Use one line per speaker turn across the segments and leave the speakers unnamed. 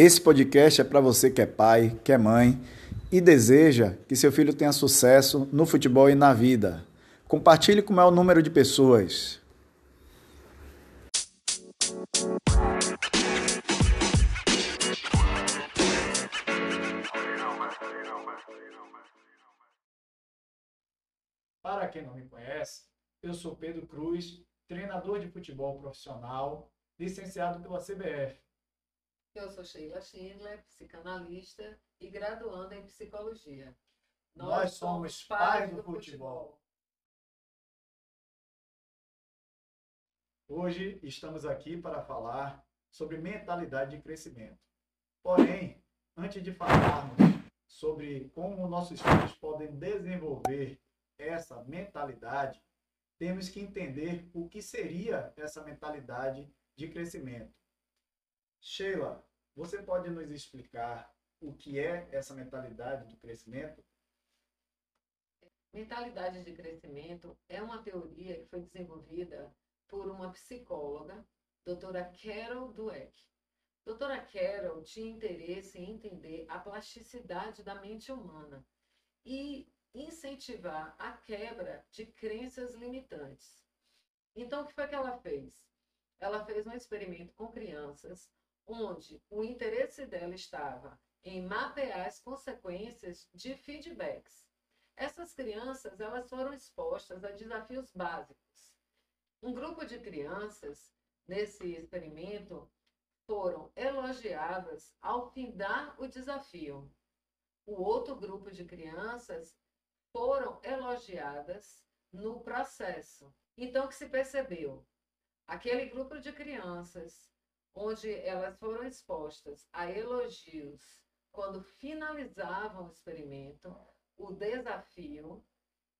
Esse podcast é para você que é pai, que é mãe e deseja que seu filho tenha sucesso no futebol e na vida. Compartilhe com o maior número de pessoas.
Para quem não me conhece, eu sou Pedro Cruz, treinador de futebol profissional, licenciado pela CBF.
Eu sou Sheila Schindler, psicanalista e graduanda em psicologia.
Nós somos pais do futebol. Hoje estamos aqui para falar sobre mentalidade de crescimento. Porém, antes de falarmos sobre como nossos filhos podem desenvolver essa mentalidade, temos que entender o que seria essa mentalidade de crescimento. Sheila, você pode nos explicar o que é essa mentalidade de crescimento?
Mentalidade de crescimento é uma teoria que foi desenvolvida por uma psicóloga, doutora Carol Dweck. Doutora Carol tinha interesse em entender a plasticidade da mente humana e incentivar a quebra de crenças limitantes. Então, o que foi que ela fez? Ela fez um experimento com crianças, onde o interesse dela estava em mapear as consequências de feedbacks. Essas crianças, elas foram expostas a desafios básicos. Um grupo de crianças, nesse experimento, foram elogiadas ao findar o desafio. O outro grupo de crianças foram elogiadas no processo. Então, o que se percebeu? Aquele grupo de crianças, onde elas foram expostas a elogios quando finalizavam o experimento, o desafio,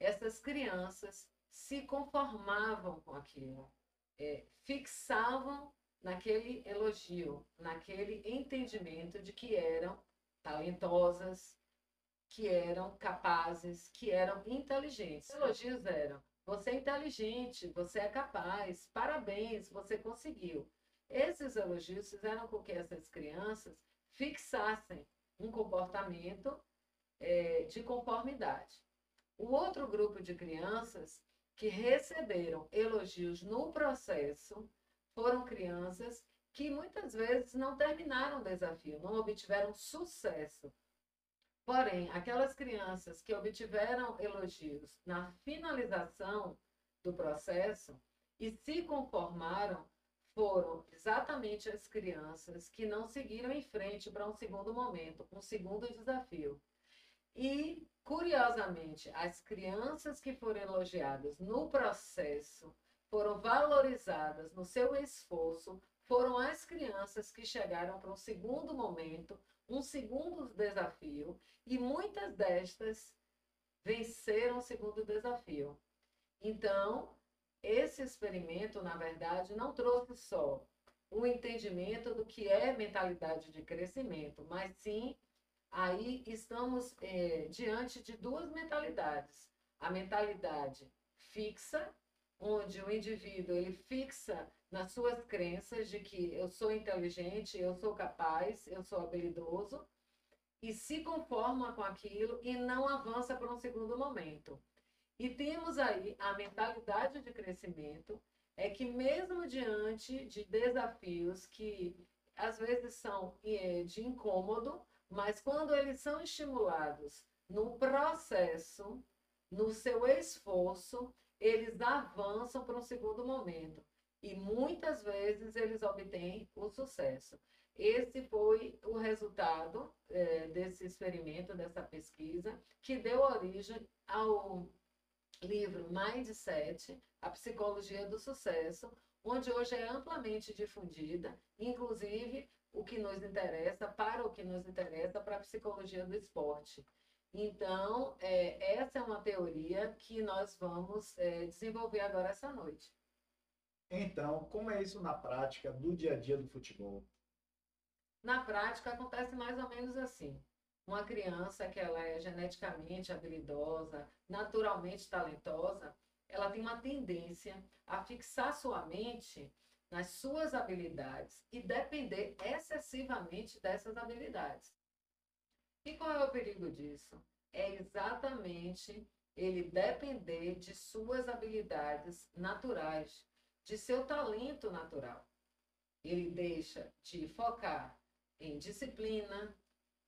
essas crianças se conformavam com aquilo, é, fixavam naquele elogio, naquele entendimento de que eram talentosas, que eram capazes, que eram inteligentes. Os elogios eram: você é inteligente, você é capaz, parabéns, você conseguiu. Esses elogios fizeram com que essas crianças fixassem um comportamento é, de conformidade. O outro grupo de crianças que receberam elogios no processo foram crianças que muitas vezes não terminaram o desafio, não obtiveram sucesso. Porém, aquelas crianças que obtiveram elogios na finalização do processo e se conformaram foram exatamente as crianças que não seguiram em frente para um segundo momento, um segundo desafio. E, curiosamente, as crianças que foram elogiadas no processo foram valorizadas no seu esforço, foram as crianças que chegaram para um segundo momento, um segundo desafio, e muitas destas venceram o segundo desafio. Então, esse experimento, na verdade, não trouxe só o entendimento do que é mentalidade de crescimento, mas sim aí estamos é, diante de duas mentalidades. A mentalidade fixa, onde o indivíduo ele fixa nas suas crenças de que eu sou inteligente, eu sou capaz, eu sou habilidoso, e se conforma com aquilo e não avança para um segundo momento. E temos aí a mentalidade de crescimento, é que mesmo diante de desafios que às vezes são é, de incômodo, mas quando eles são estimulados no processo, no seu esforço, eles avançam para um segundo momento. E muitas vezes eles obtêm o sucesso. Esse foi o resultado é, desse experimento, dessa pesquisa, que deu origem ao livro Mindset, A Psicologia do Sucesso, onde hoje é amplamente difundida, inclusive o que nos interessa, para o que nos interessa, para a psicologia do esporte. Então, é, essa é uma teoria que nós vamos é, desenvolver agora essa noite.
Então, como é isso na prática do dia a dia do futebol?
Na prática, acontece mais ou menos assim. Uma criança que ela é geneticamente habilidosa, naturalmente talentosa, ela tem uma tendência a fixar sua mente nas suas habilidades e depender excessivamente dessas habilidades. E qual é o perigo disso? É exatamente ele depender de suas habilidades naturais, de seu talento natural. Ele deixa de focar em disciplina,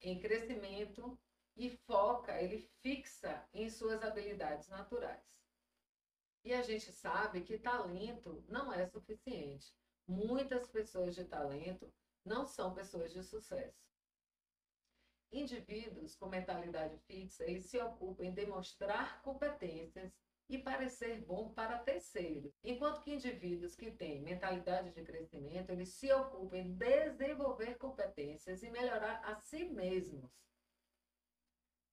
em crescimento e foca, ele fixa em suas habilidades naturais. E a gente sabe que talento não é suficiente. Muitas pessoas de talento não são pessoas de sucesso. Indivíduos com mentalidade fixa, eles se ocupam em demonstrar competências e parecer bom para terceiros, enquanto que indivíduos que têm mentalidade de crescimento, eles se ocupam em desenvolver competências e melhorar a si mesmos.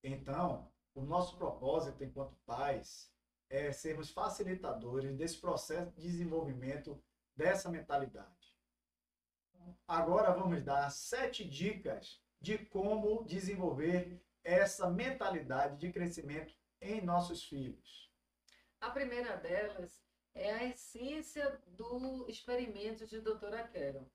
Então, o nosso propósito enquanto pais é sermos facilitadores desse processo de desenvolvimento dessa mentalidade. Agora vamos dar sete dicas de como desenvolver essa mentalidade de crescimento em nossos filhos.
A primeira delas é a essência do experimento de doutora Carol.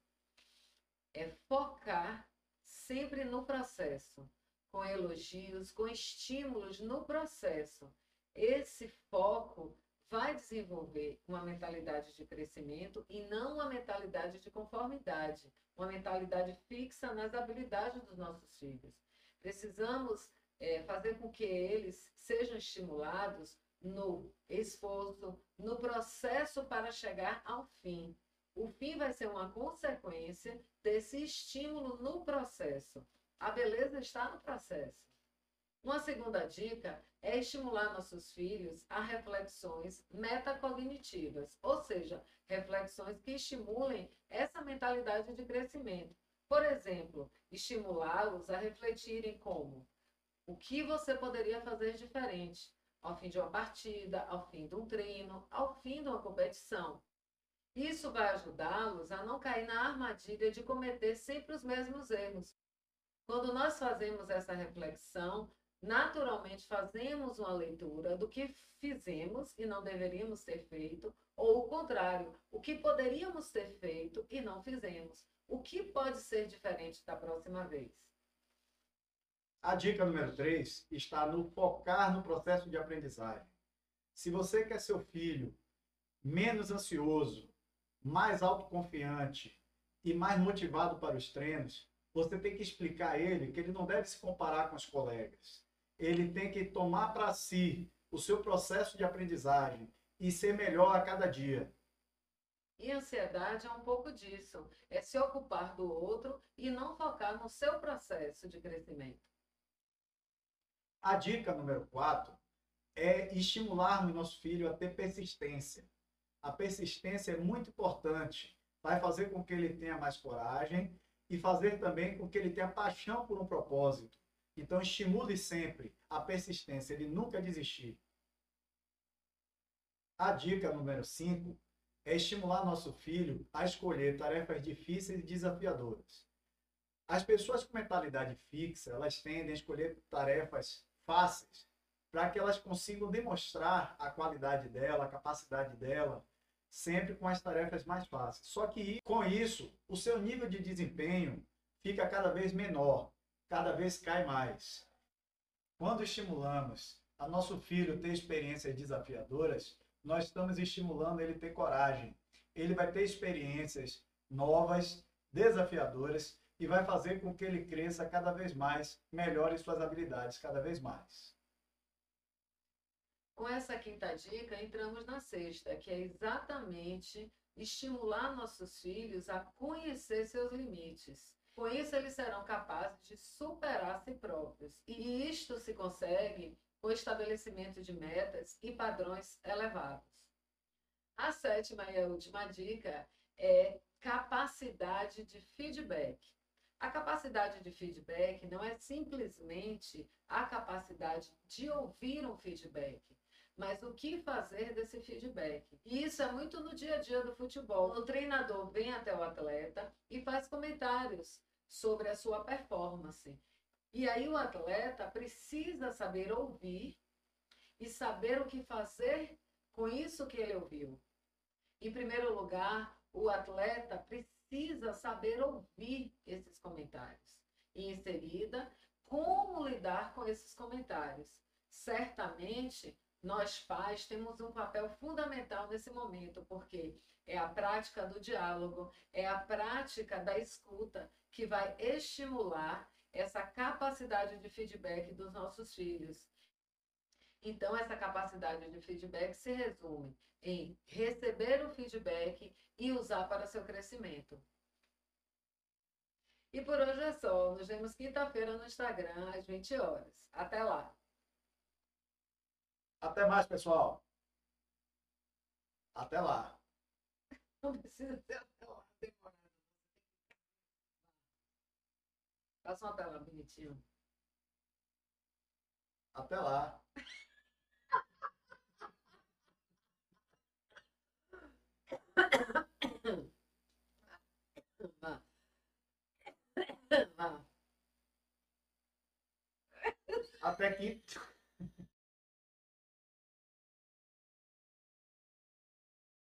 É focar sempre no processo, com elogios, com estímulos no processo esse foco vai desenvolver uma mentalidade de crescimento e não uma mentalidade de conformidade, uma mentalidade fixa nas habilidades dos nossos filhos. Precisamos é, fazer com que eles sejam estimulados no esforço, no processo para chegar ao fim. O fim vai ser uma consequência desse estímulo no processo. A beleza está no processo. Uma segunda dica é estimular nossos filhos a reflexões metacognitivas, ou seja, reflexões que estimulem essa mentalidade de crescimento. Por exemplo, estimulá-los a refletirem como o que você poderia fazer diferente ao fim de uma partida, ao fim de um treino, ao fim de uma competição. Isso vai ajudá-los a não cair na armadilha de cometer sempre os mesmos erros. Quando nós fazemos essa reflexão, naturalmente fazemos uma leitura do que fizemos e não deveríamos ter feito, ou o contrário, o que poderíamos ter feito e não fizemos. O que pode ser diferente da próxima vez?
A dica número 3 está no focar no processo de aprendizagem. Se você quer seu filho menos ansioso, mais autoconfiante e mais motivado para os treinos, você tem que explicar a ele que ele não deve se comparar com os colegas ele tem que tomar para si o seu processo de aprendizagem e ser melhor a cada dia.
E ansiedade é um pouco disso, é se ocupar do outro e não focar no seu processo de crescimento.
A dica número 4 é estimularmos nosso filho a ter persistência. A persistência é muito importante, vai fazer com que ele tenha mais coragem e fazer também com que ele tenha paixão por um propósito. Então, estimule sempre a persistência, ele nunca desistir. A dica número 5 é estimular nosso filho a escolher tarefas difíceis e desafiadoras. As pessoas com mentalidade fixa, elas tendem a escolher tarefas fáceis para que elas consigam demonstrar a qualidade dela, a capacidade dela, sempre com as tarefas mais fáceis. Só que com isso, o seu nível de desempenho fica cada vez menor cada vez cai mais. Quando estimulamos a nosso filho ter experiências desafiadoras, nós estamos estimulando ele ter coragem. Ele vai ter experiências novas, desafiadoras e vai fazer com que ele cresça cada vez mais, melhore suas habilidades cada vez mais.
Com essa quinta dica, entramos na sexta, que é exatamente estimular nossos filhos a conhecer seus limites. Com isso, eles serão capazes de superar si próprios. E isto se consegue com o estabelecimento de metas e padrões elevados. A sétima e a última dica é capacidade de feedback. A capacidade de feedback não é simplesmente a capacidade de ouvir um feedback, mas o que fazer desse feedback. E isso é muito no dia a dia do futebol. O treinador vem até o atleta e faz comentários sobre a sua performance. E aí o atleta precisa saber ouvir e saber o que fazer com isso que ele ouviu. Em primeiro lugar, o atleta precisa saber ouvir esses comentários. E em seguida, como lidar com esses comentários. Certamente, nós pais temos um papel fundamental nesse momento, porque é a prática do diálogo, é a prática da escuta que vai estimular essa capacidade de feedback dos nossos filhos. Então, essa capacidade de feedback se resume em receber o feedback e usar para seu crescimento. E por hoje é só. Nos vemos quinta-feira no Instagram, às 20 horas. Até lá.
Até mais, pessoal. Até lá.
Não precisa ser até lá. Faça uma tela bonitinho.
Até lá. Até quinta.